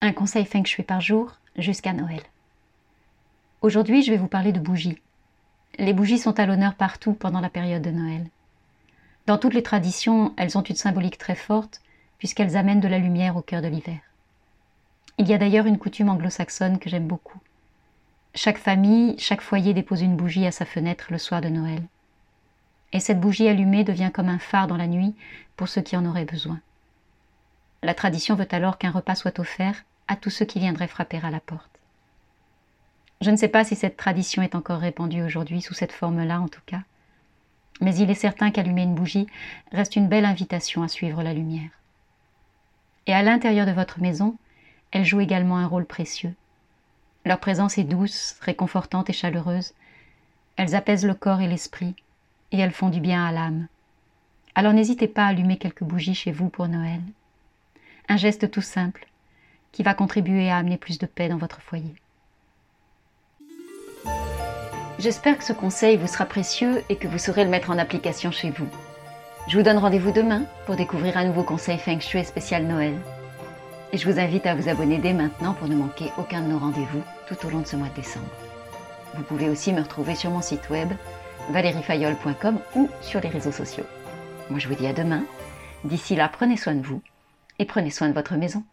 Un conseil feng shui par jour jusqu'à Noël. Aujourd'hui, je vais vous parler de bougies. Les bougies sont à l'honneur partout pendant la période de Noël. Dans toutes les traditions, elles ont une symbolique très forte puisqu'elles amènent de la lumière au cœur de l'hiver. Il y a d'ailleurs une coutume anglo-saxonne que j'aime beaucoup. Chaque famille, chaque foyer dépose une bougie à sa fenêtre le soir de Noël et cette bougie allumée devient comme un phare dans la nuit pour ceux qui en auraient besoin. La tradition veut alors qu'un repas soit offert à tous ceux qui viendraient frapper à la porte. Je ne sais pas si cette tradition est encore répandue aujourd'hui sous cette forme-là en tout cas, mais il est certain qu'allumer une bougie reste une belle invitation à suivre la lumière. Et à l'intérieur de votre maison, elles jouent également un rôle précieux. Leur présence est douce, réconfortante et chaleureuse. Elles apaisent le corps et l'esprit, et elles font du bien à l'âme. Alors n'hésitez pas à allumer quelques bougies chez vous pour Noël. Un geste tout simple qui va contribuer à amener plus de paix dans votre foyer. J'espère que ce conseil vous sera précieux et que vous saurez le mettre en application chez vous. Je vous donne rendez-vous demain pour découvrir un nouveau conseil Feng Shui spécial Noël. Et je vous invite à vous abonner dès maintenant pour ne manquer aucun de nos rendez-vous tout au long de ce mois de décembre. Vous pouvez aussi me retrouver sur mon site web valeriefayol.com ou sur les réseaux sociaux. Moi je vous dis à demain. D'ici là, prenez soin de vous et prenez soin de votre maison.